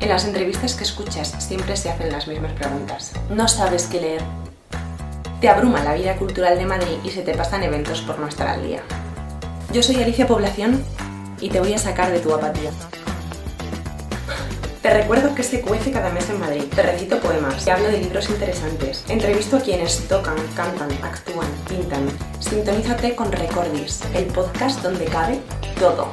En las entrevistas que escuchas siempre se hacen las mismas preguntas. No sabes qué leer. Te abruma la vida cultural de Madrid y se te pasan eventos por no estar al día. Yo soy Alicia Población y te voy a sacar de tu apatía. Te recuerdo que se cuece cada mes en Madrid. Te recito poemas, te hablo de libros interesantes, entrevisto a quienes tocan, cantan, actúan, pintan. Sintonízate con Recordis, el podcast donde cabe todo.